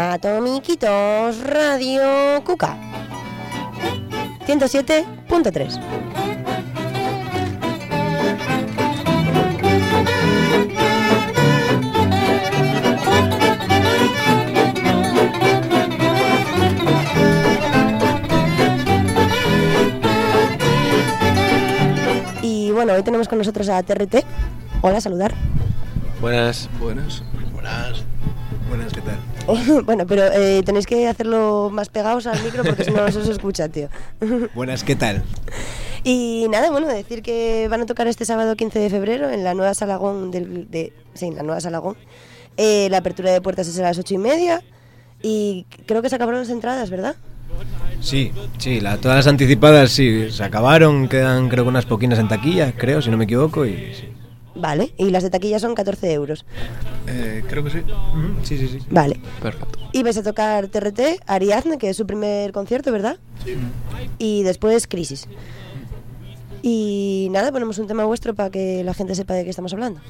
Atomiquitos Radio Cuca 107.3 Y bueno, hoy tenemos con nosotros a TRT. Hola, saludar. Buenas. Buenas. Buenas. Bueno, pero eh, tenéis que hacerlo más pegados al micro porque si no, no se os escucha, tío. Buenas, ¿qué tal? Y nada, bueno, decir que van a tocar este sábado 15 de febrero en la nueva Salagón del, de, sí, en la nueva Salagón. Eh, la apertura de puertas es a las ocho y media y creo que se acabaron las entradas, ¿verdad? Sí, sí, la, todas las anticipadas sí, se acabaron, quedan creo que unas poquinas en taquilla, creo, si no me equivoco, y sí. Vale, y las de taquilla son 14 euros. Eh, creo que sí. Sí, sí, sí. Vale. Perfecto. Y vais a tocar TRT, Ariadne, que es su primer concierto, ¿verdad? Sí. Y después Crisis. Y nada, ponemos un tema vuestro para que la gente sepa de qué estamos hablando.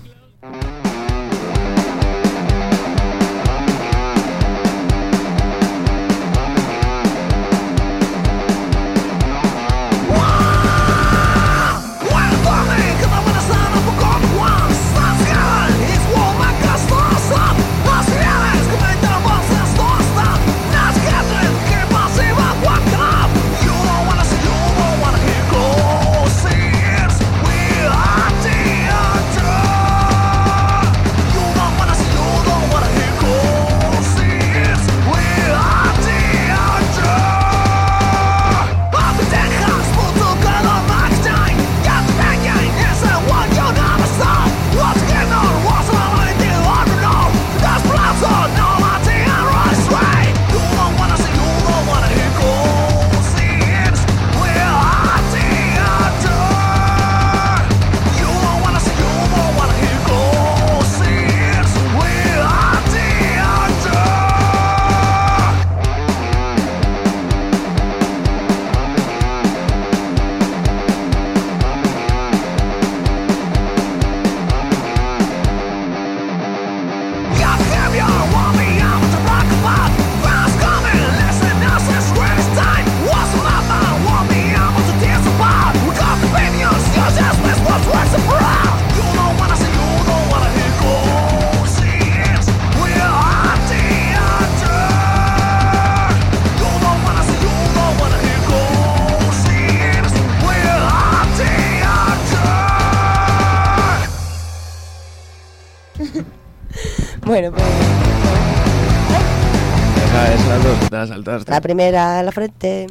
La primera a la frente.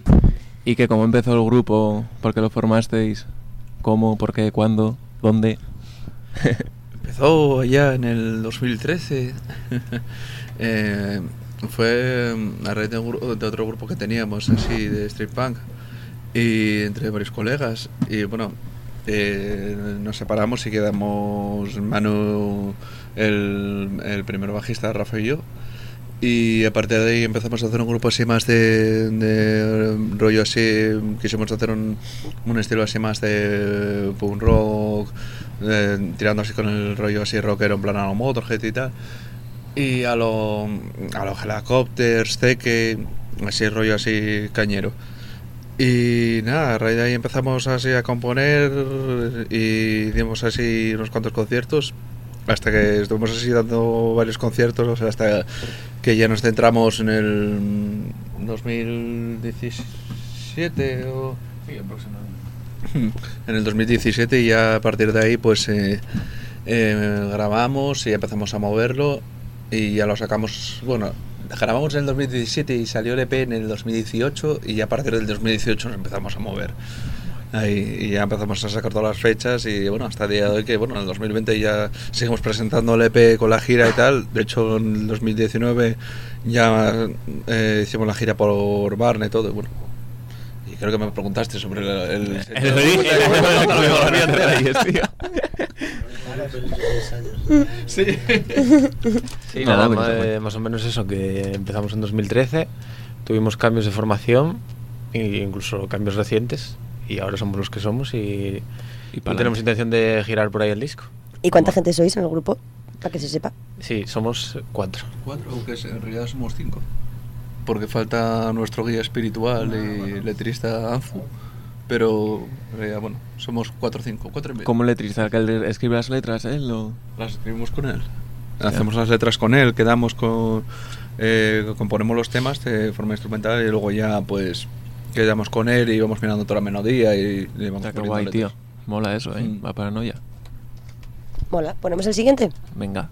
¿Y que cómo empezó el grupo? ¿Por qué lo formasteis? ¿Cómo? ¿Por qué? ¿Cuándo? ¿Dónde? Empezó ya en el 2013. Eh, fue a raíz de, de otro grupo que teníamos, así, de street punk, y entre varios colegas. Y bueno, eh, nos separamos y quedamos Manu, el, el primer bajista, Rafa y yo. Y a partir de ahí empezamos a hacer un grupo así más de, de rollo así, quisimos hacer un, un estilo así más de punk rock, tirando así con el rollo así rockero en plan a lo Motorhead y tal. Y a lo, a los helicópteros, Zeke, así rollo así cañero. Y nada, a raíz de ahí empezamos así a componer y dimos así unos cuantos conciertos hasta que estuvimos así dando varios conciertos, o sea, hasta que ya nos centramos en el 2017 o en el 2017 y ya a partir de ahí pues eh, eh, grabamos y empezamos a moverlo y ya lo sacamos, bueno, grabamos en el 2017 y salió el EP en el 2018 y ya a partir del 2018 nos empezamos a mover. Ahí, y ya empezamos a sacar todas las fechas y bueno, hasta el día de hoy que bueno, en el 2020 ya seguimos presentando el EP con la gira y tal. De hecho, en el 2019 ya eh, hicimos la gira por Barne y todo. y Bueno, y creo que me preguntaste sobre el... el, El tío. Sí. Sí, No, nada, ma- bueno. eh, más o menos eso, que empezamos en 2013, tuvimos cambios de formación, e incluso cambios recientes, y ahora somos los que somos y, Y y pa'lante. tenemos intención de girar por ahí el disco. ¿Y cuánta gente sois en el grupo? Para que se sepa. Sí, somos cuatro. Cuatro, aunque en realidad somos cinco. Porque falta nuestro guía espiritual y letrista Anzu. Pero, en realidad, bueno, somos cuatro o cinco, cuatro y medio. ¿Cómo letrista? ¿Que él escribe las letras él o...? Las escribimos con él. Hacemos las letras con él, quedamos con... eh, componemos los temas de forma instrumental y luego ya, pues, quedamos con él y vamos mirando toda la melodía y le vamos Está que guay, tío. letras. Mola eso, ¿eh? Mm. Va paranoia. Mola. ¿Ponemos el siguiente? Venga.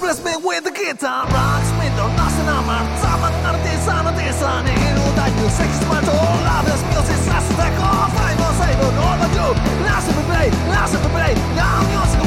Bless me with the guitar Rocks me don't nothing my Time and artisan artisan Hero that you sex is my tool Love this music That's the off I know say don't know what you Last of the play Last of the play Now music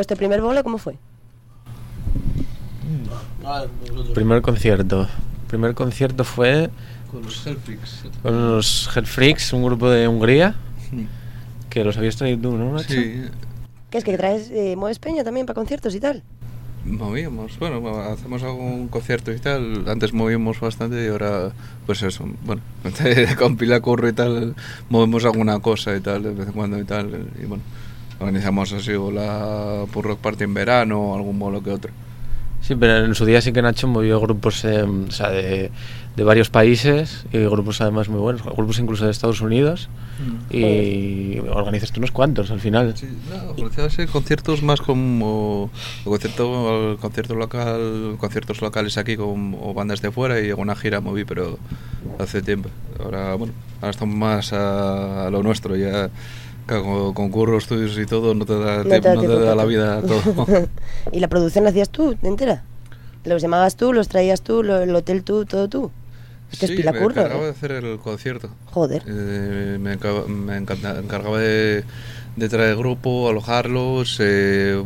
vuestro primer bolo cómo fue? Primer concierto. Primer concierto fue Con los Hellfreaks. con los Hellfreaks, un grupo de Hungría, que los habías traído tú, ¿no, Nacho? Sí, ¿Qué es que traes, eh, mueves peña también para conciertos y tal? movíamos. Bueno, hacemos algún concierto y tal. Antes movíamos bastante y ahora, pues eso. Bueno, con pila curro y tal, movemos alguna cosa y tal, de vez en cuando y tal. Y bueno, organizamos así o la Pur Rock Party en verano o algún bolo que otro. Sí, pero en su día sí que Nacho movió grupos eh, o sea, de, de varios países y grupos además muy buenos, grupos incluso de Estados Unidos y organizaste unos cuantos al final. Sí, no, conciertos más como el concierto, el concierto local, conciertos locales aquí con o bandas de fuera y alguna gira moví, pero hace tiempo. Ahora, bueno, ahora estamos más a, a lo nuestro, ya con, con curros, estudios y todo, no te da, No te da no te da la vida todo. ¿Y la producción la hacías tú, entera? ¿Los llamabas tú, los traías tú, lo- el hotel tú, todo tú? Es que es sí, pila me curro, encargaba ¿eh? de hacer el concierto. Joder. Eh, me, enca- me encargaba de, de traer grupo, alojarlos, eh,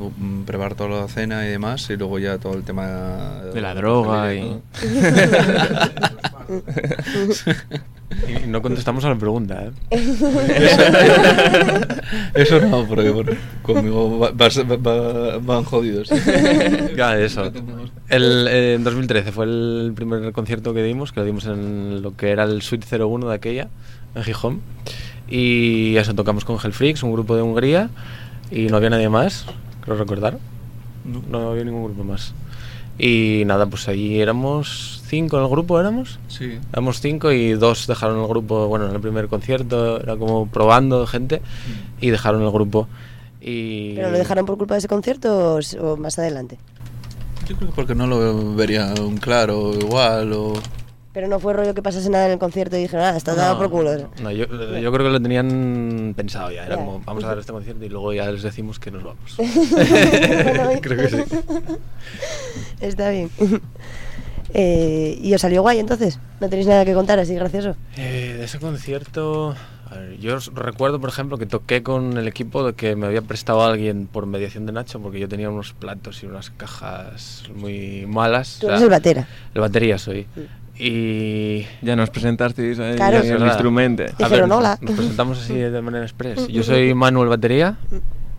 preparar toda la cena y demás, y luego ya todo el tema De la droga y... Y no contestamos a la pregunta, ¿eh? Eso no, porque bueno, conmigo va- va- va- van jodidos. Ya, eso. El, eh, en 2013 fue el primer concierto que dimos, que lo dimos en lo que era el Suite 01 de aquella, en Gijón. Y eso, tocamos con Hellfreaks, un grupo de Hungría, y no había nadie más, creo recordar. No. No había ningún grupo más. Y nada, pues allí éramos cinco en el grupo, ¿éramos? Sí. Éramos cinco y dos dejaron el grupo, bueno, en el primer concierto, era como probando gente, y dejaron el grupo. Y... ¿Pero lo dejaron por culpa de ese concierto o, o más adelante? Yo creo que porque no lo verían claro, igual, o... Pero no fue rollo que pasase nada en el concierto y dijeron, ah, está dado por culo. No, yo, yo creo que lo tenían pensado ya. Era como, vamos a dar este concierto y luego ya les decimos que nos vamos. Creo que sí. Está bien. Eh, ¿Y os salió guay entonces? ¿No tenéis nada que contar así gracioso? Eh, de ese concierto, A ver, yo os recuerdo, por ejemplo, que toqué con el equipo de que me había prestado alguien por mediación de Nacho, porque yo tenía unos platos y unas cajas muy malas. Tú O eres sea, el batera. el batería soy. Y Ya nos presentasteis ahí Claro. el verdad. instrumento. A ver, "Hola". Nos presentamos así de manera express. Yo soy Manuel Batería.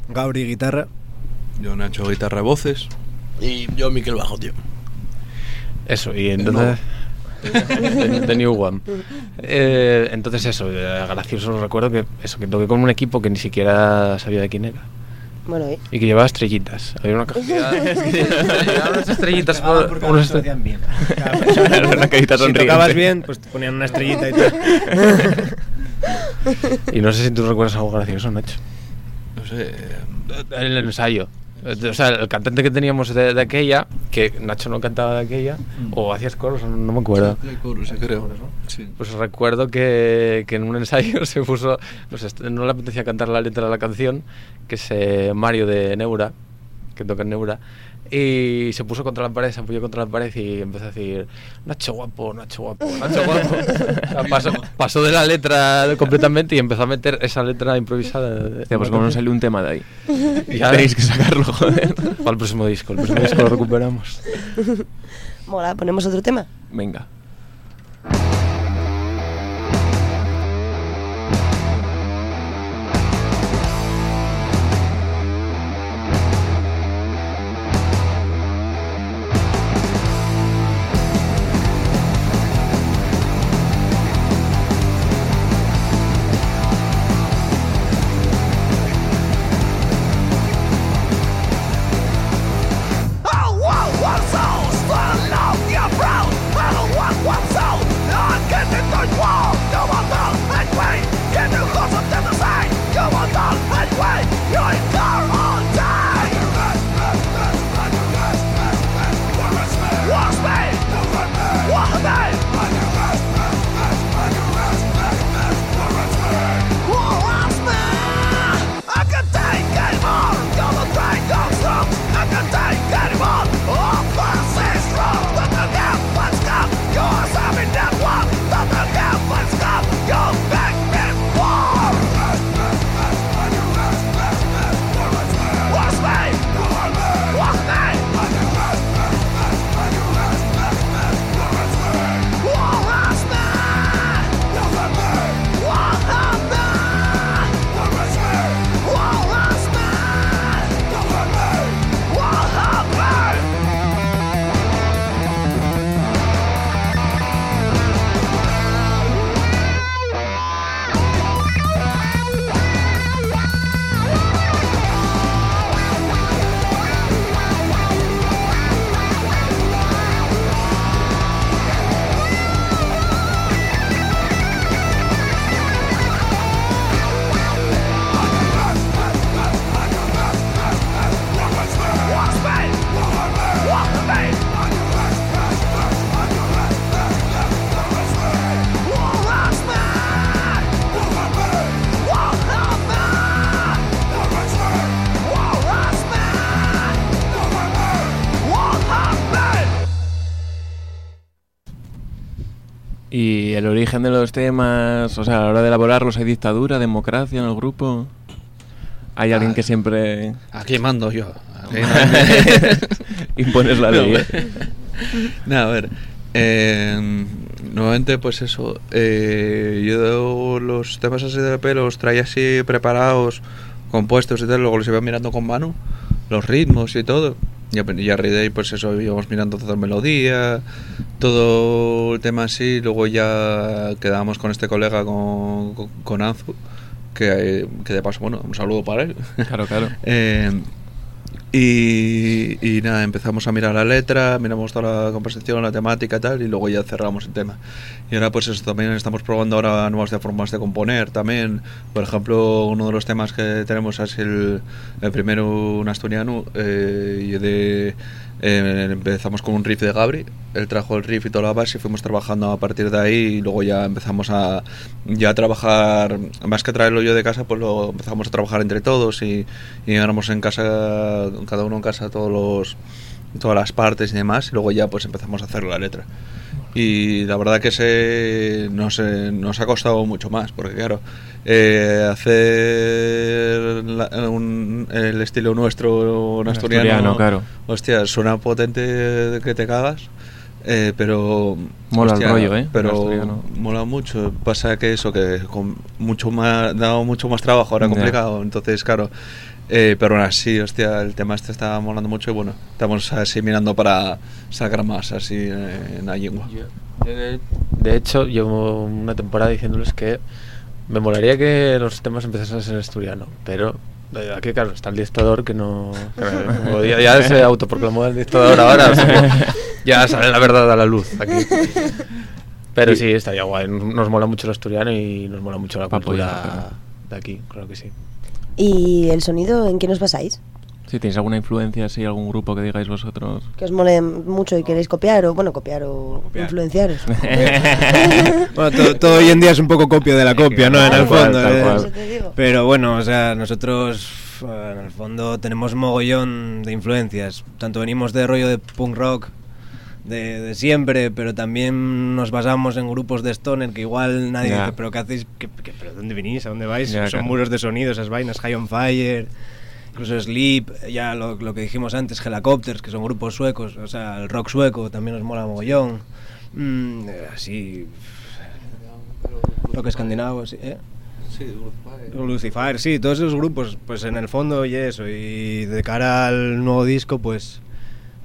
Gabri, guitarra. Yo Nacho, guitarra, voces. Y yo, Miquel Bajo, tío. Eso, y entonces. The New One. Eh, entonces, eso, eh, gracioso recuerdo que eso que toqué con un equipo que ni siquiera sabía de quién era. Bueno, ¿eh? Y que llevaba estrellitas. Había una cajita. llevaba unas estrellitas. Por- unas estre- hacían bien. Una carita si sonriente. tocabas bien, pues te ponían una estrellita y tal. Y no sé si tú recuerdas algo gracioso, Nacho. No sé. eh, El ensayo. O sea, el cantante que teníamos de, de aquella, que Nacho no cantaba de aquella, o hacías coros, no, no me acuerdo. de coros, sí, creo. Sí. Pues recuerdo que, que en un ensayo se puso, no sé, no le apetecía cantar la letra de la canción, que es eh, Mario de Neura, que toca en Neura, y se puso contra la pared, se apoyó contra la pared y empezó a decir, Nacho guapo, Nacho guapo, Nacho guapo. O sea, pasó, pasó de la letra completamente y empezó a meter esa letra improvisada. Hostia, pues como no salió un tema de ahí. Ya Tenéis que sacarlo, joder. Para el próximo disco, el próximo disco lo recuperamos. Mola, ponemos otro tema. Venga. Y el origen de los temas, o sea, a la hora de elaborarlos, ¿hay dictadura, democracia en el grupo? ¿Hay alguien que siempre Aquí mando yo. Aquí impones la ley? No, a ver. eh, nuevamente, pues eso. eh, yo los temas así de EP los traía así preparados, compuestos y tal. Luego los iba mirando con mano, los ritmos y todo. Y a, y a raíz de ahí, pues eso, íbamos mirando toda melodía, todo el tema así. Luego ya quedábamos con este colega, con, con, con Anzu, que, que de paso, bueno, un saludo para él. Claro, claro. Eh, y, y nada, empezamos a mirar la letra, miramos toda la composición, la temática y tal, y luego ya cerramos el tema. Y ahora pues eso, también estamos probando ahora nuevas formas de componer también. Por ejemplo, uno de los temas que tenemos es el, el primero, un asturiano, eh, y de... eh, empezamos con un riff de Gabri, él trajo el riff y toda la base y fuimos trabajando a partir de ahí y luego ya empezamos a ya a trabajar, más que traerlo yo de casa, pues lo empezamos a trabajar entre todos y, y en casa, cada uno en casa todos los todas las partes y demás y luego ya pues empezamos a hacer la letra. Y la verdad que se nos, nos ha costado mucho más, porque claro, eh, hacer la- un- el estilo nuestro, un asturiano, asturiano, claro. hostia, suena potente que te cagas, eh, pero... Mola el rollo, ¿eh? Pero mola mucho. Pasa que eso, que con mucho más, da mucho más trabajo, era Ya. complicado, entonces claro... eh, pero aún así, hostia, el tema este está molando mucho y bueno, estamos así mirando para sacar más así eh, en la lengua. De, de hecho, llevo una temporada diciéndoles que me molaría que los temas empezasen a ser asturiano, pero eh, aquí, claro, está el dictador que no. que ya, ya se autoproclamó el dictador ahora, o sea que ya sale la verdad a la luz aquí. Pero sí, estaría guay. Nos mola mucho el asturiano y nos mola mucho la cultura claro. de aquí, creo que sí. ¿Y el sonido en qué nos basáis? Si tenéis alguna influencia, si algún grupo que digáis vosotros. Que os mole mucho y queréis copiar o, bueno, copiar o Copiar. influenciaros. Bueno, todo, todo hoy en día es un poco copia de la copia, ¿no? En el fondo. ¿eh? Pero bueno, o sea, nosotros eh, en el fondo tenemos mogollón de influencias. Tanto venimos de rollo de punk rock de, de siempre, pero también nos basamos en grupos de stoner que igual nadie dice, pero ¿qué hacéis? ¿Qué, qué- pero ¿Dónde venís? ¿A dónde vais? Son claro. muros de sonido, esas vainas, High on Fire, incluso Sleep, ya lo, lo que dijimos antes, Helicopters, que son grupos suecos, o sea, el rock sueco también nos mola mogollón. Mm, eh, así... Rock escandinavo, sí, ¿eh? Lucifer, sí, todos esos grupos, pues en el fondo y eso, y de cara al nuevo disco, pues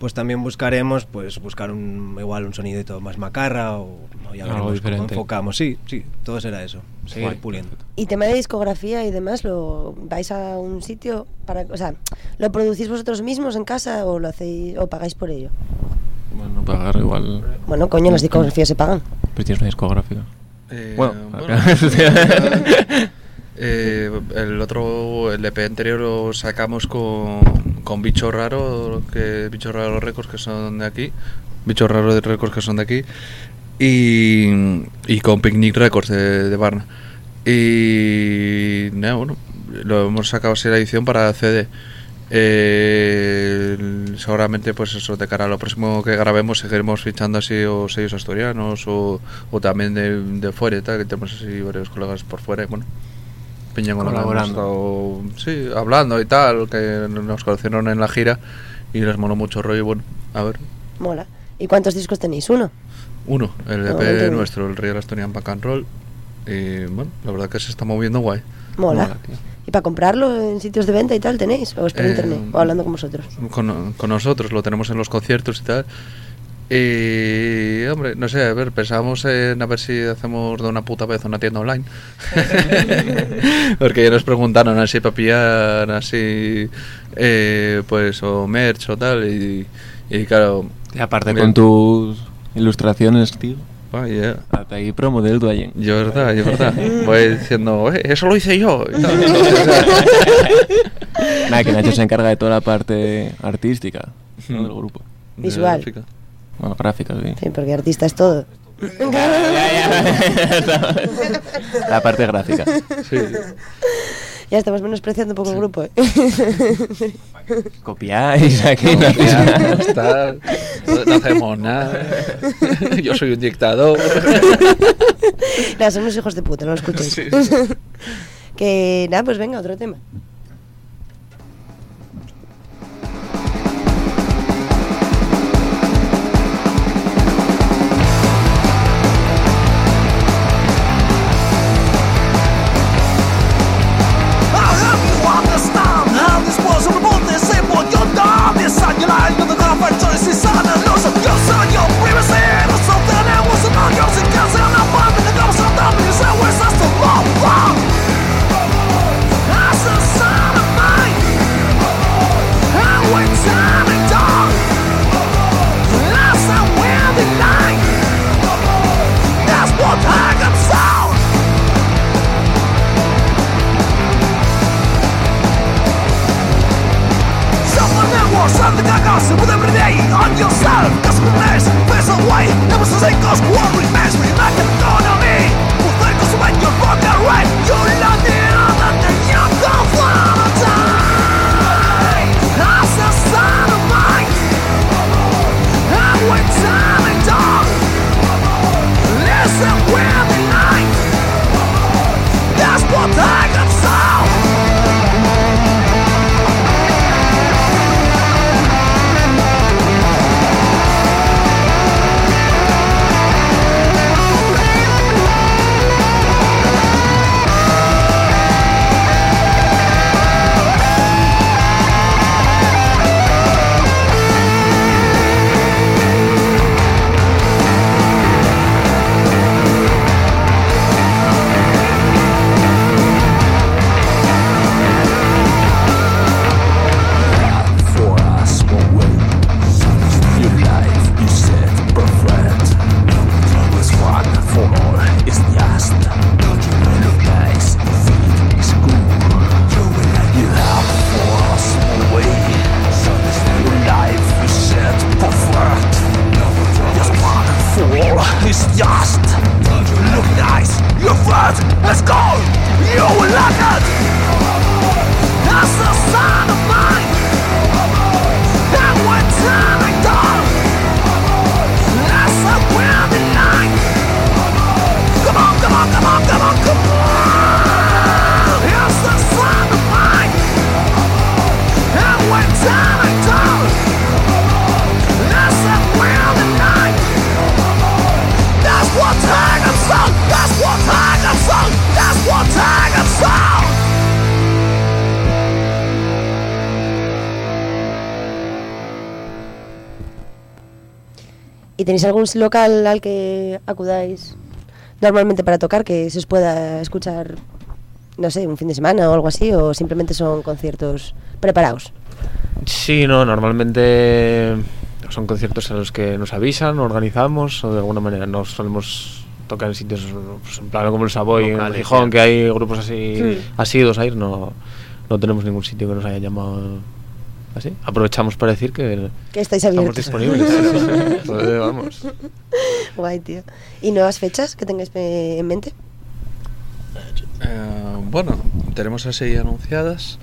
pues también buscaremos pues buscar un igual un sonidito más macarra o, o ya Algo veremos cómo diferente. enfocamos, sí, sí, todo será eso, seguir Guay. puliendo. Y tema de discografía y demás, ¿lo vais a un sitio para, o sea, lo producís vosotros mismos en casa o lo hacéis o pagáis por ello? Bueno, pagar igual. Bueno, coño, las discografías se pagan. Pues tienes una discográfica. Eh, Bueno, bueno, eh, el otro, el EP anterior lo sacamos con, con Bicho Raro, que Bicho Raro Records que son de aquí, Bicho Raro de Records que son de aquí, y, y con Picnic Records de, de Barna. Y bueno, lo hemos sacado así la edición para CD. Eh, seguramente pues eso de cara a lo próximo que grabemos seguiremos fichando así o sellos asturianos o, o también de, de fuera y que tenemos así varios colegas por fuera y bueno Peña con la que hemos Colaborando. estado, sí hablando y tal que nos conocieron en la gira y les moló mucho rollo y bueno a ver Mola. ¿Y cuántos discos tenéis? ¿Uno? uno el EP entiendo. nuestro el Real Asturian Pack and Roll y bueno la verdad que se está moviendo guay Mola. Mola. ¿Y para comprarlo en sitios de venta y tal tenéis? ¿O es por Eh, internet? ¿O hablando con vosotros? con, con nosotros, lo tenemos en los conciertos y tal. Y, hombre, no sé, a ver, pensamos en a ver si hacemos de una puta vez una tienda online. Porque ya nos preguntaron así para pillar, así, eh, pues, o merch o tal. Y, y claro, Y aparte Bien. con tus ilustraciones, tío. vaya, Hasta ahí promo del Duayen. yo verdad, yo verdad. Voy diciendo, "Eh, eso lo hice yo. Nada, que Nacho se encarga de toda la parte artística ¿no? del grupo. De Visual. Bueno, gráfica, sí. Sí, porque artista es todo. la parte gráfica. Sí. Ya estamos menospreciando un poco el grupo. ¿eh? Copiáis aquí. no Ya, está, no, no hacemos nada. Yo soy un dictador. nada, son unos hijos de puta, no lo escuchéis. Sí, que nada, pues venga, otro tema. ¿Y tenéis algún local al que acudáis normalmente para tocar que se os pueda escuchar, no sé, un fin de semana o algo así? ¿O simplemente son conciertos preparados? Sí, no, normalmente son conciertos a los que nos avisan, organizamos o de alguna manera nos solemos tocar en sitios pues, en plan como el Savoy, en Gijón, que hay grupos así Sí. asidos a ir, no, no tenemos ningún sitio que nos haya llamado así. Aprovechamos para decir que Que estáis estamos abiertos. disponibles. Entonces, vamos. Guay, tío. ¿Y nuevas fechas que tengáis en mente? Eh, bueno, tenemos así anunciadas.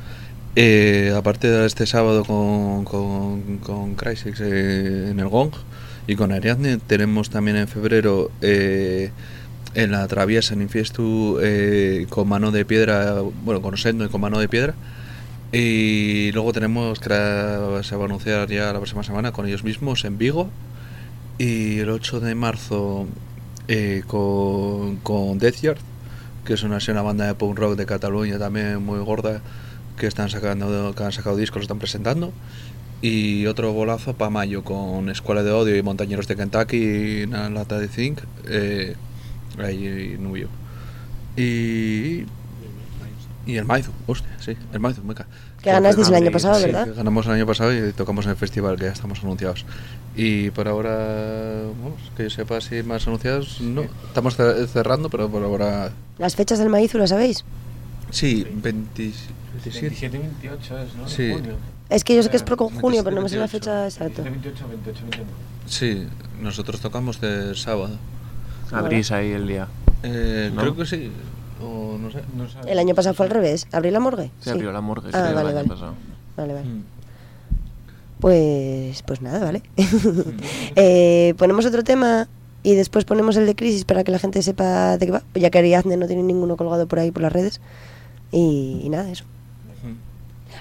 Eh, aparte de este sábado con, con, con Crysis eh, en el Gong y con Ariadne, tenemos también en febrero eh, en la Traviesa en Infiestu eh, con mano de piedra, bueno, con Sendo y con mano de piedra. Y luego tenemos que se va a anunciar ya la próxima semana con ellos mismos en Vigo. Y el 8 de marzo eh, con, con Death Yard, que es una, una banda de punk rock de Cataluña también muy gorda, que están sacando que han sacado discos, lo están presentando. Y otro golazo para mayo con Escuela de Odio y Montañeros de Kentucky y una lata de zinc, eh, ahí en Nubio. Y, y el Maizu, hostia, sí, el Maizu, meca. Que ganasteis el año pasado, Sí, ¿verdad? que ganamos el año pasado y tocamos en el festival, que ya estamos anunciados. Y por ahora, vamos, que yo sepa si más anunciados, no. Estamos ce- cerrando, pero por ahora. ¿Las fechas del Maízu las sabéis? Sí, 20 27. 28 es, ¿no? Sí. Es que yo sé que es pro con junio, 27, pero no me sé la 28. fecha exacta. 28, 28, 29. Sí, nosotros tocamos el sábado. Abrís ahí el día. Eh, ¿No? Creo que sí, o no sé. El año pasado fue al revés. ¿Abrí la morgue? Se abrió la morgue, Ah, creo, vale, el vale. año pasado. Vale, vale. Mm. Pues, pues nada, vale. Eh, ponemos otro tema y después ponemos el de crisis para que la gente sepa de qué va. Ya que Ariadne no tiene ninguno colgado por ahí por las redes. Y, y nada, eso.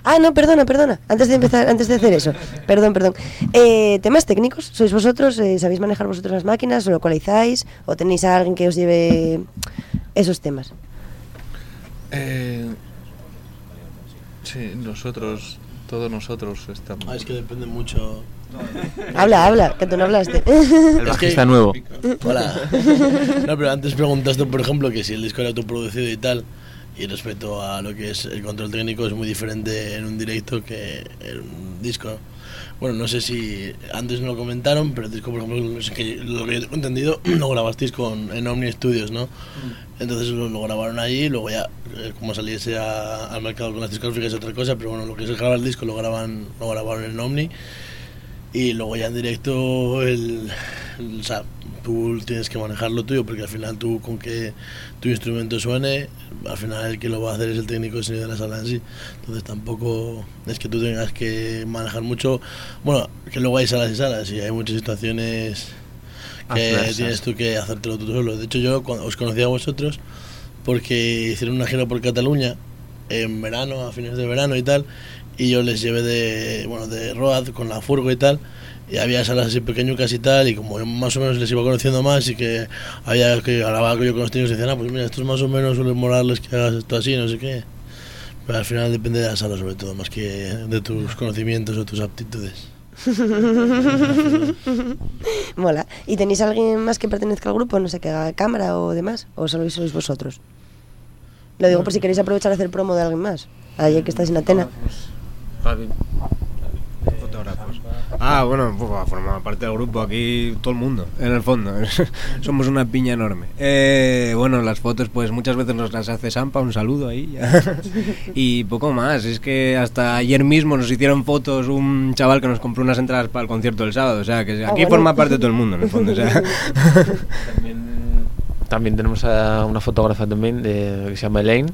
Ah, no, perdona, perdona. Antes de empezar, antes de hacer eso. Perdón, perdón. Eh, temas técnicos. ¿Sois vosotros? Eh, ¿Sabéis manejar vosotros las máquinas? ¿O localizáis? ¿O tenéis a alguien que os lleve esos temas? Eh, sí, nosotros, todos nosotros estamos. Ah, es que depende mucho. Habla, habla, que tú no hablaste. El Es que- bajista nuevo. Hola. No, pero antes preguntaste, por ejemplo, que si el disco era autoproducido y tal. Y respecto a lo que es el control técnico, es muy diferente en un directo que en un disco. ¿no? Bueno, no sé si antes no lo comentaron, pero el disco, por ejemplo, que lo que yo tengo entendido, lo grabasteis con, en Omni Studios, ¿no? Entonces lo, lo grabaron allí y luego ya, eh, como saliese a- al mercado con las discográficas es otra cosa, pero bueno, lo que es grabar el disco lo, graban, lo grabaron en Omni. Y luego ya en directo, el- o sea, tú tienes que manejar lo tuyo, porque al final tú con que tu instrumento suene, al final el que lo va a hacer es el técnico de sonido de la sala en sí. Entonces tampoco es que tú tengas que manejar mucho. Bueno, que luego hay salas y salas y hay muchas situaciones que Adversas. tienes tú que hacértelo tú solo. De hecho, yo cuando os conocí a vosotros porque hicieron una gira por Cataluña en verano, a fines de verano y tal, y yo les llevé de, bueno, de Road con la furgo y tal, y había salas así pequeñucas y tal, y como yo más o menos les iba conociendo más y que había que hablaba yo con los tíos y decían, ah, pues mira, estos más o menos suelen molarles que hagas esto así, no sé qué. Pero al final depende de la sala sobre todo, más que de tus conocimientos o tus aptitudes. Mola. ¿Y tenéis alguien más que pertenezca al grupo? No sé, que haga cámara o demás. ¿O solo sois vosotros? Lo digo por si queréis aprovechar a hacer promo de alguien más. Ayer que estáis en Atena. Fotógrafos. Ah, bueno, pues, formaba parte del grupo aquí todo el mundo, en el fondo. Somos una piña enorme. Eh, bueno, las fotos, pues muchas veces nos las hace Sampa, un saludo ahí. ya. y poco más. Es que hasta ayer mismo nos hicieron fotos un chaval que nos compró unas entradas para el concierto del sábado. O sea, que Ah, aquí bueno. forma parte todo el mundo, en el fondo. O sea. También, también tenemos a una fotógrafa también de, que se llama Elaine,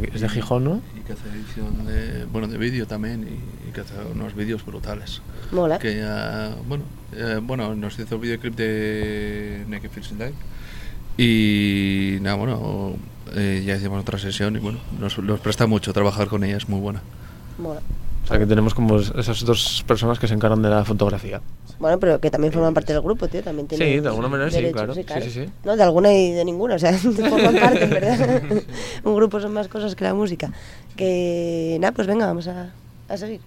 que es de Gijón, ¿no? Y que hace edición de, bueno, de vídeo también y, y que hace unos vídeos brutales. Mola. Que ya, bueno, eh, bueno, nos hizo el videoclip de Naked Feels in Light. Y nada, bueno, eh, ya hicimos otra sesión y bueno, nos, nos presta mucho trabajar con ella, es muy buena. Mola. O sea que tenemos como esas dos personas que se encargan de la fotografía. Bueno, pero que también forman parte del grupo, tío. También Sí, tienen de alguna manera sí, claro. Sí, sí, sí. No, de alguna y de ninguna. O sea, forman parte, ¿verdad? Un grupo son más cosas que la música. Que nada, pues venga, vamos a, a seguir.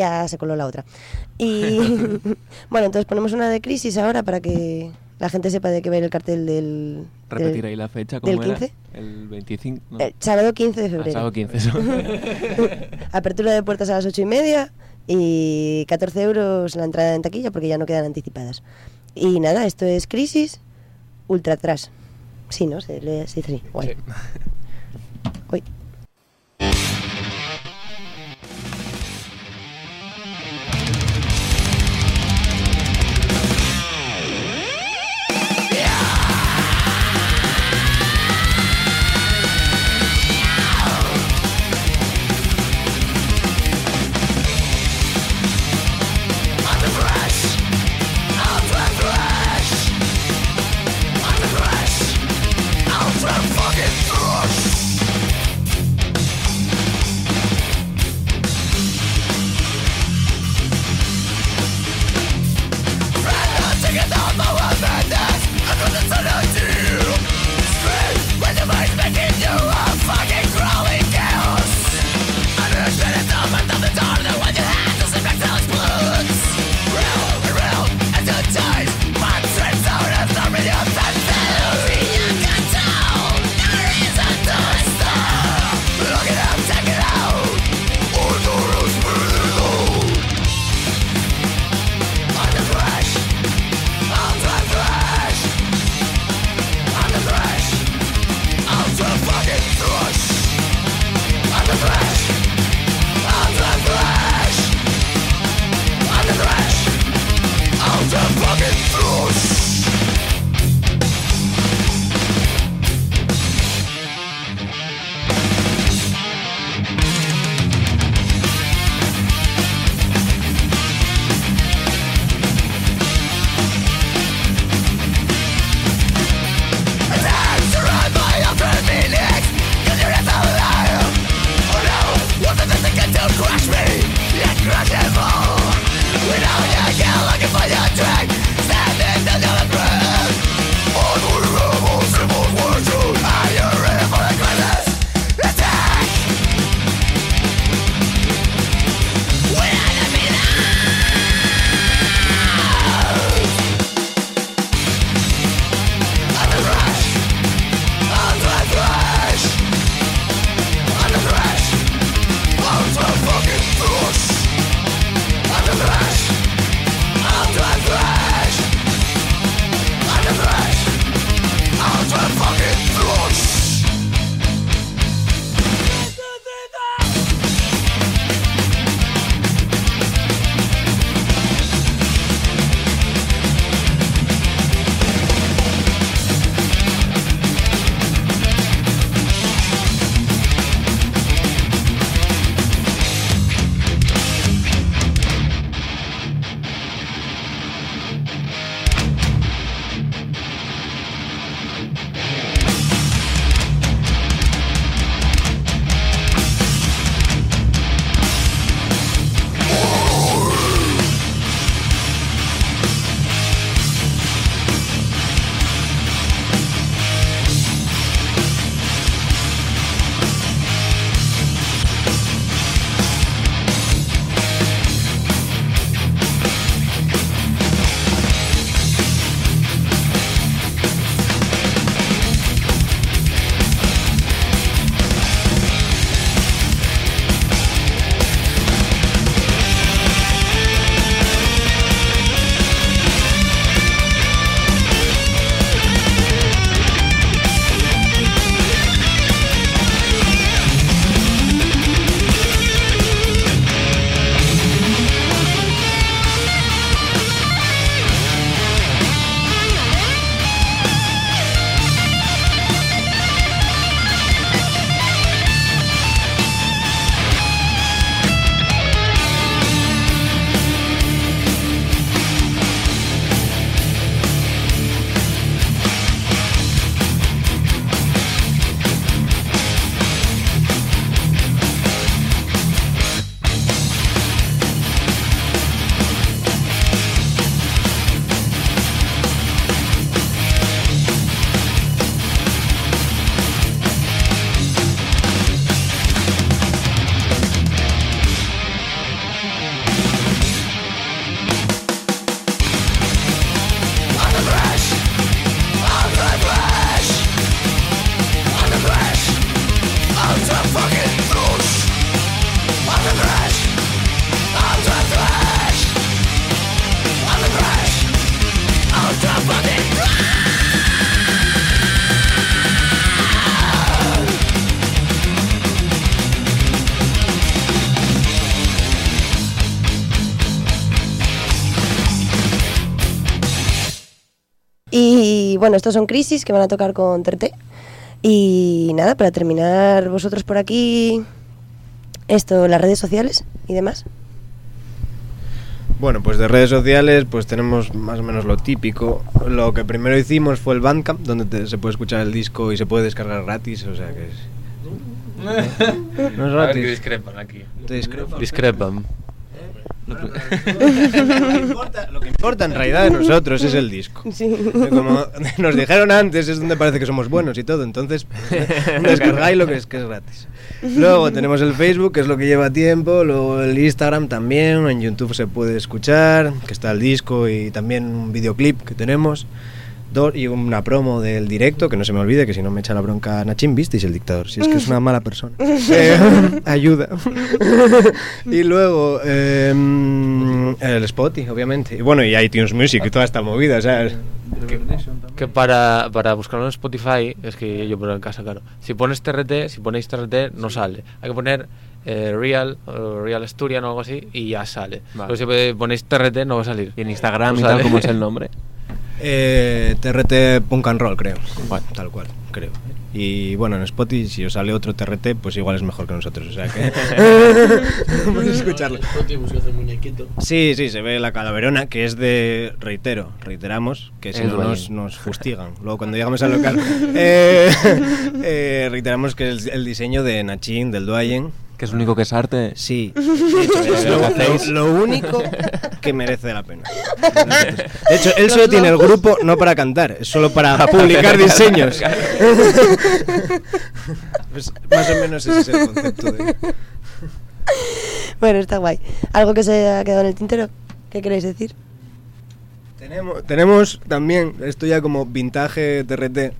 Ya se coló la otra. Y bueno, entonces ponemos una de crisis ahora para que la gente sepa de qué ir el cartel del... Repetir del- ahí la fecha, del ¿cómo era? 15? El 25. ¿no? el sábado 15 de Ah, febrero. sábado 15, eso. Apertura de puertas a las ocho y media y 14 euros la entrada en taquilla porque ya no quedan anticipadas. Y nada, esto es Crisis Ultra Trash. Sí, ¿no? Se, lee- se dice así. Guay. Uy. Bueno, estos son Crisis que van a tocar con Terté. Y nada, para terminar vosotros por aquí, esto, las redes sociales y demás. Bueno, pues de redes sociales pues tenemos más o menos lo típico. Lo que primero hicimos fue el Bandcamp, donde te- se puede escuchar el disco y se puede descargar gratis, o sea que es... No es A ver que gratis. discrepan aquí. Lo que, importa, lo que importa en realidad de nosotros es el disco. Como nos dijeron antes, es donde parece que somos buenos y todo. Entonces, descargáis lo que es, que es gratis. Luego tenemos el Facebook, que es lo que lleva tiempo. Luego el Instagram también. En YouTube se puede escuchar, que está el disco y también un videoclip que tenemos. Dos, y una promo del directo, que no se me olvide, que si no me echa la bronca Nachín, visteis el dictador. Si es que es una mala persona. Eh, ayuda. y luego eh, el Spotify, obviamente. Y bueno, y iTunes Music y toda esta movida. O sea, Que para, para buscarlo en Spotify, es que yo pongo en casa, claro. Si pones TRT, si ponéis TRT, no sale. Hay que poner eh, Real, o Real Asturian o algo así, y ya sale. Vale. Pero si ponéis TRT, no va a salir. Y en Instagram No y tal. ¿cómo es el nombre? Eh, TRT Punk and Roll, creo. Vale. Tal cual, creo. Y bueno, en Spotify, si os sale otro TRT, pues igual es mejor que nosotros. O sea que. Podéis escucharlo. Sí, sí, se ve la calaverona, que es de. Reitero, reiteramos, que si El no nos, nos fustigan. Luego, cuando llegamos al local. eh, eh, reiteramos que es el diseño de Nachin, del Duayen. Que es lo único que es arte. Sí, de hecho, es lo, lo- lo único que merece la pena. De hecho, él solo tiene el grupo no para cantar, es solo para publicar diseños. Pues, más o menos ese es el concepto de... Bueno, está guay. ¿Algo que se ha quedado en el tintero? ¿Qué queréis decir? Tenemos, tenemos también, esto ya como vintage TRT,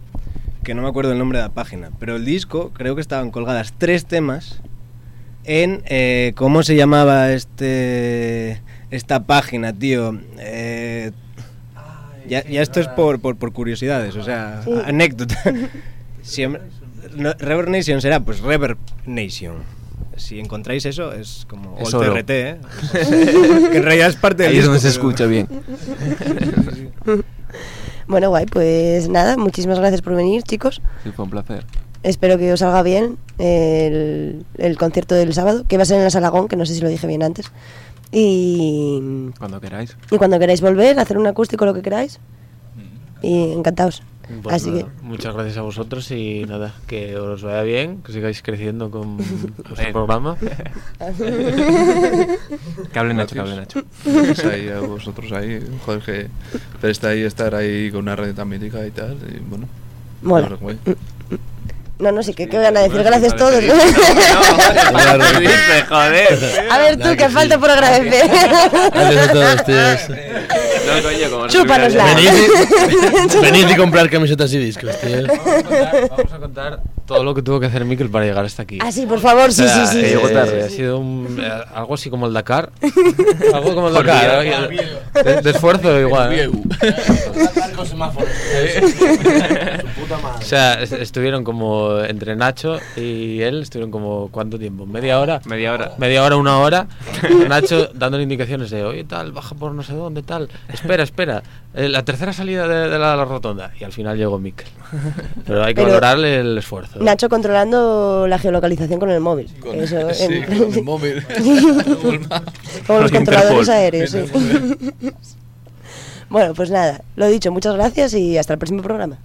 que no me acuerdo el nombre de la página, pero el disco creo que estaban colgadas tres temas en, eh, ¿cómo se llamaba este esta página, tío? Eh, ya, ya esto es por, por, por curiosidades, o sea, Sí. anécdota. Siempre, no, Reverb Nation será, pues Reverb Nation. Si encontráis eso, es como Es Old oro. TRT, ¿eh? que en realidad es parte del Ahí es donde se pero- escucha bien. Bueno, guay, pues nada, muchísimas gracias por venir, chicos. Sí, fue un placer. Espero que os salga bien el, el concierto del sábado, que va a ser en la Salagón, que no sé si lo dije bien antes. Y, Cuando queráis. y cuando queráis volver, hacer un acústico, lo que queráis. Y encantados. Pues Así nada, que, Muchas gracias a vosotros y nada, que os vaya bien, que sigáis creciendo con vuestro programa. Que hable Nacho, que hable Nacho. Ahí a vosotros ahí, joder, que presta ahí estar ahí con una radio tan mítica y tal, y bueno. Mola. guay. No, no sé, ¿qué, qué van a decir? Gracias todos. joder. a ver tú, que falta por agradecer. Gracias a todos, tíos. No, coño, como no Chúpanosla. tuviera- Venid y, venid y comprar camisetas y discos, tíos. Vamos a contar todo lo que tuvo que hacer Mikel para llegar hasta aquí. Ah, sí, por favor, sí, O sea, sí, sí. eh, sí, llegó sí, tarde. Ha sido un- eh, algo así como el Dakar. algo como el Dakar. ¿eh? De, de esfuerzo igual. Con semáforos. O sea, est- estuvieron como entre Nacho y él, estuvieron como ¿cuánto tiempo? ¿Media hora? Media hora. Media hora, una hora. Nacho dándole indicaciones de, oye, tal, baja por no sé dónde, tal. Espera, espera. eh, la tercera salida de, de la, la rotonda. Y al final llegó Mikel. Pero hay que Pero- valorarle el esfuerzo. Nacho controlando la geolocalización con el móvil. Con- Eso, sí, en- con el móvil. como los Con controladores aéreos. sí. bueno, pues nada, lo dicho, muchas gracias y hasta el próximo programa.